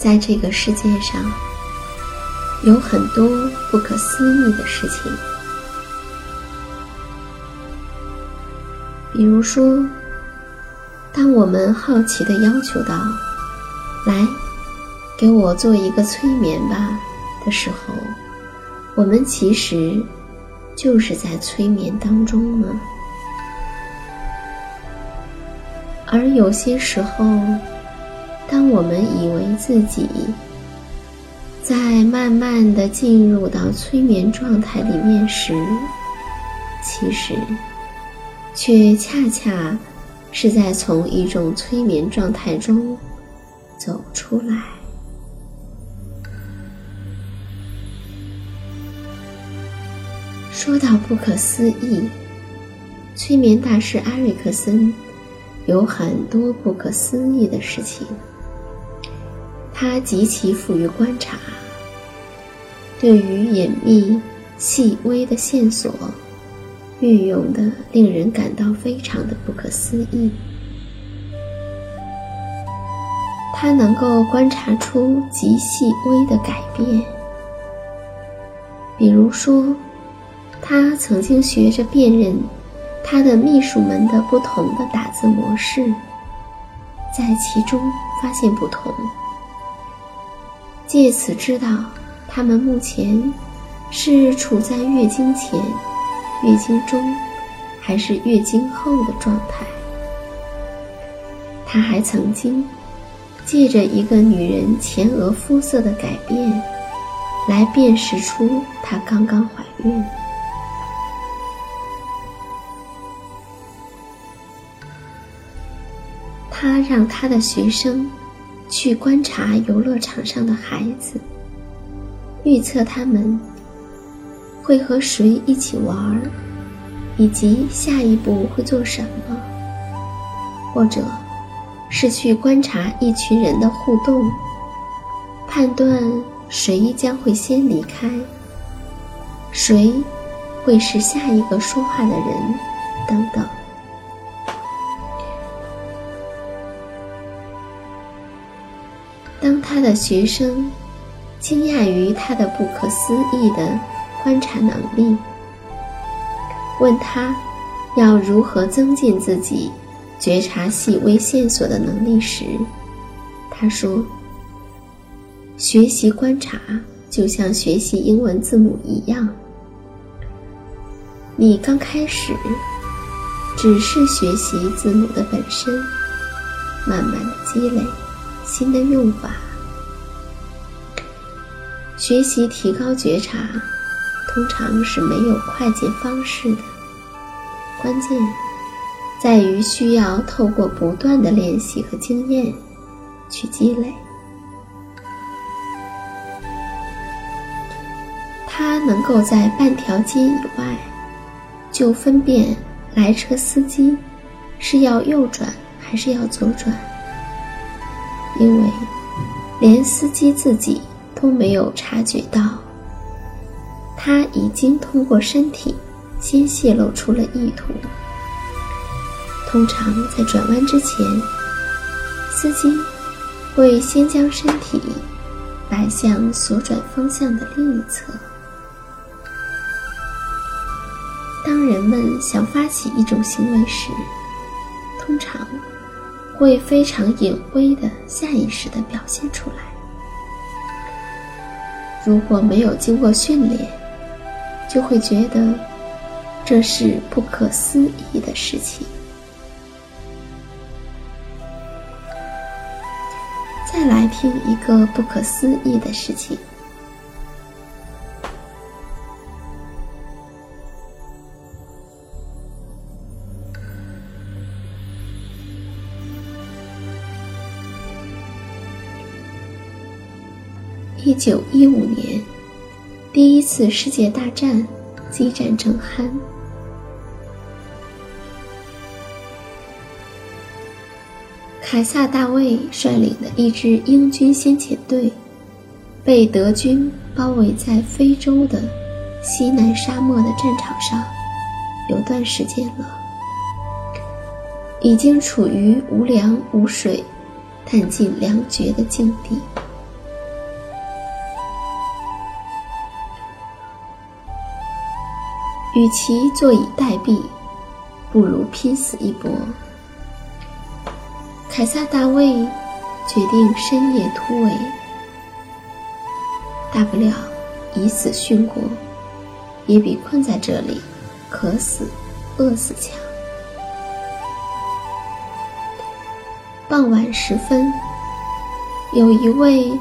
在这个世界上，有很多不可思议的事情。比如说，当我们好奇的要求到“来，给我做一个催眠吧”的时候，我们其实就是在催眠当中呢。而有些时候，我们以为自己在慢慢的进入到催眠状态里面时，其实却恰恰是在从一种催眠状态中走出来。说到不可思议，催眠大师阿瑞克森有很多不可思议的事情。他极其富于观察，对于隐秘、细微的线索，运用的令人感到非常的不可思议。他能够观察出极细微的改变，比如说，他曾经学着辨认他的秘书们的不同的打字模式，在其中发现不同。借此知道，他们目前是处在月经前、月经中，还是月经后的状态。他还曾经借着一个女人前额肤色的改变，来辨识出她刚刚怀孕。他让他的学生。去观察游乐场上的孩子，预测他们会和谁一起玩，以及下一步会做什么；或者是去观察一群人的互动，判断谁将会先离开，谁会是下一个说话的人，等等。当他的学生惊讶于他的不可思议的观察能力。问他要如何增进自己觉察细微线索的能力时，他说：“学习观察就像学习英文字母一样，你刚开始只是学习字母的本身，慢慢的积累新的用法。学习提高觉察，通常是没有快捷方式的。”关键在于需要透过不断的练习和经验去积累。他能够在半条街以外就分辨来车司机是要右转还是要左转，因为连司机自己都没有察觉到，他已经通过身体。先泄露出了意图。通常在转弯之前，司机会先将身体摆向所转方向的另一侧。当人们想发起一种行为时，通常会非常隐微的下意识的表现出来。如果没有经过训练，就会觉得。这是不可思议的事情。再来听一个不可思议的事情。一九一五年，第一次世界大战激战正酣。凯撒·大卫率领的一支英军先遣队，被德军包围在非洲的西南沙漠的战场上，有段时间了，已经处于无粮无水、弹尽粮绝的境地。与其坐以待毙，不如拼死一搏。凯撒·大卫决定深夜突围，大不了以死殉国，也比困在这里渴死、饿死强。傍晚时分，有一位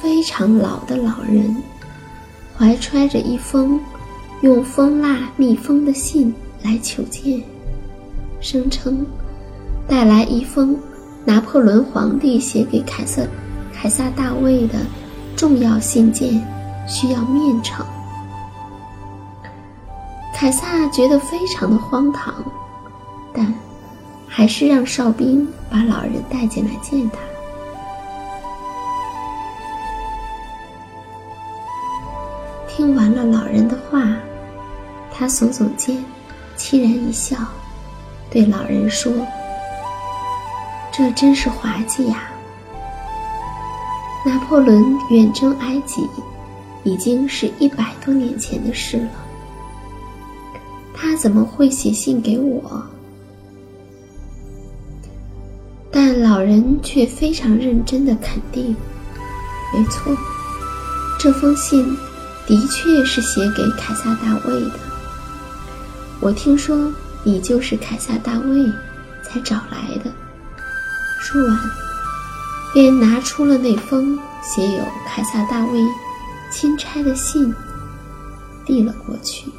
非常老的老人，怀揣着一封用蜂蜡密封的信来求见，声称带来一封。拿破仑皇帝写给凯瑟、凯撒大卫的重要信件需要面呈。凯撒觉得非常的荒唐，但还是让哨兵把老人带进来见他。听完了老人的话，他耸耸肩，凄然一笑，对老人说。这真是滑稽呀！拿破仑远征埃及，已经是一百多年前的事了。他怎么会写信给我？但老人却非常认真的肯定：没错，这封信的确是写给凯撒大卫的。我听说你就是凯撒大卫，才找来的。说完，便拿出了那封写有凯撒大卫钦差的信，递了过去。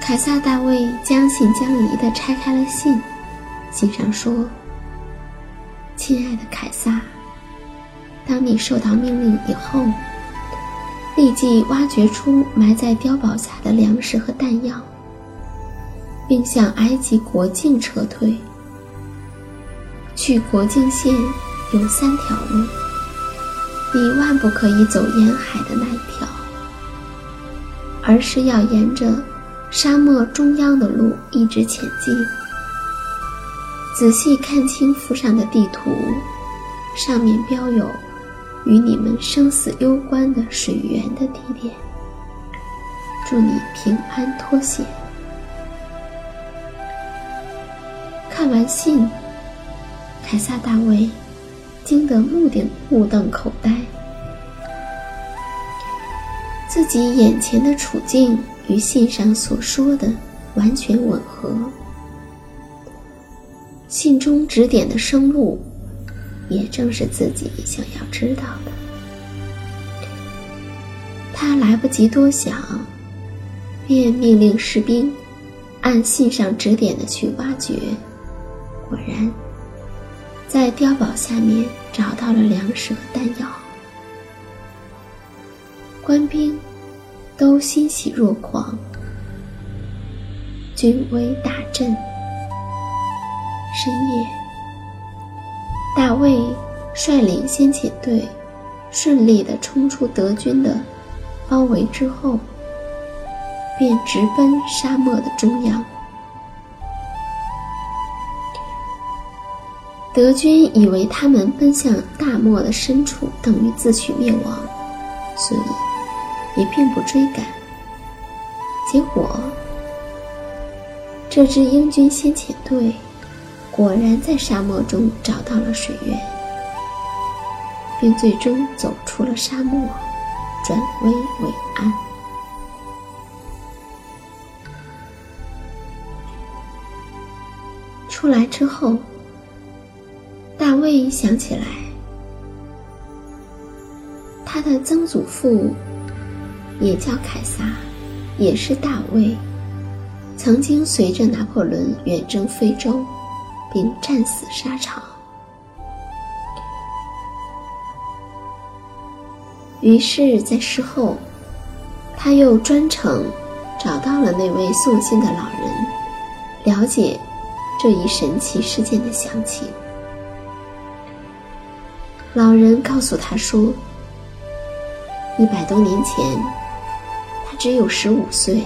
凯撒大卫将信将疑地拆开了信，信上说：“亲爱的凯撒，当你受到命令以后，立即挖掘出埋在碉堡下的粮食和弹药。”并向埃及国境撤退。去国境线有三条路，你万不可以走沿海的那一条，而是要沿着沙漠中央的路一直前进。仔细看清附上的地图，上面标有与你们生死攸关的水源的地点。祝你平安脱险。看完信，凯撒大卫惊得目瞪目瞪口呆，自己眼前的处境与信上所说的完全吻合。信中指点的生路，也正是自己想要知道的。他来不及多想。便命令士兵按信上指点的去挖掘，果然，在碉堡下面找到了粮食和弹药。官兵都欣喜若狂，军威大振。深夜，大卫率领先遣队顺利地冲出德军的包围之后。便直奔沙漠的中央。德军以为他们奔向大漠的深处等于自取灭亡，所以也并不追赶。结果，这支英军先遣队果然在沙漠中找到了水源，并最终走出了沙漠，转危为安。出来之后，大卫想起来，他的曾祖父也叫凯撒，也是大卫，曾经随着拿破仑远征非洲，并战死沙场。于是，在事后，他又专程找到了那位送信的老人，了解。这一神奇事件的详情，老人告诉他说：“一百多年前，他只有十五岁。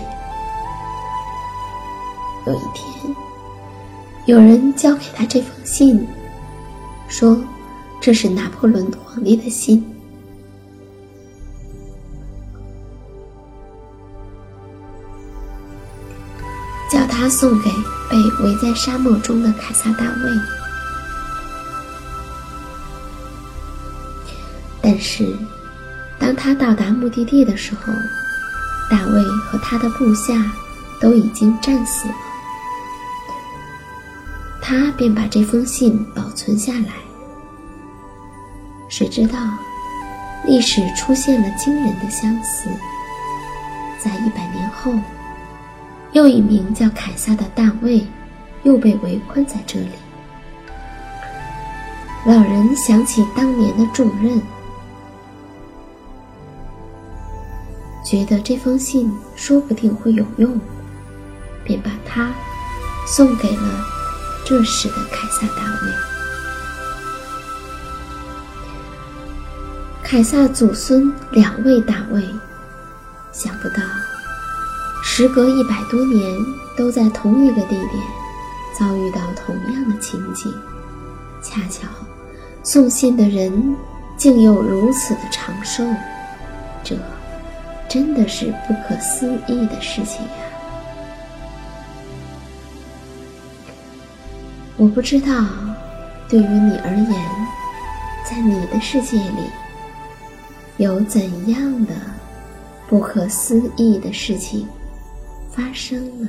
有一天，有人交给他这封信，说这是拿破仑皇帝的信，叫他送给。”被围在沙漠中的凯撒大卫，但是当他到达目的地的时候，大卫和他的部下都已经战死了。他便把这封信保存下来。谁知道，历史出现了惊人的相似，在一百年后。又一名叫凯撒的大卫，又被围困在这里。老人想起当年的重任，觉得这封信说不定会有用，便把它送给了这时的凯撒大卫。凯撒祖孙两位大卫，想不到。时隔一百多年，都在同一个地点遭遇到同样的情景，恰巧送信的人竟又如此的长寿，这真的是不可思议的事情呀！我不知道，对于你而言，在你的世界里有怎样的不可思议的事情。发生了。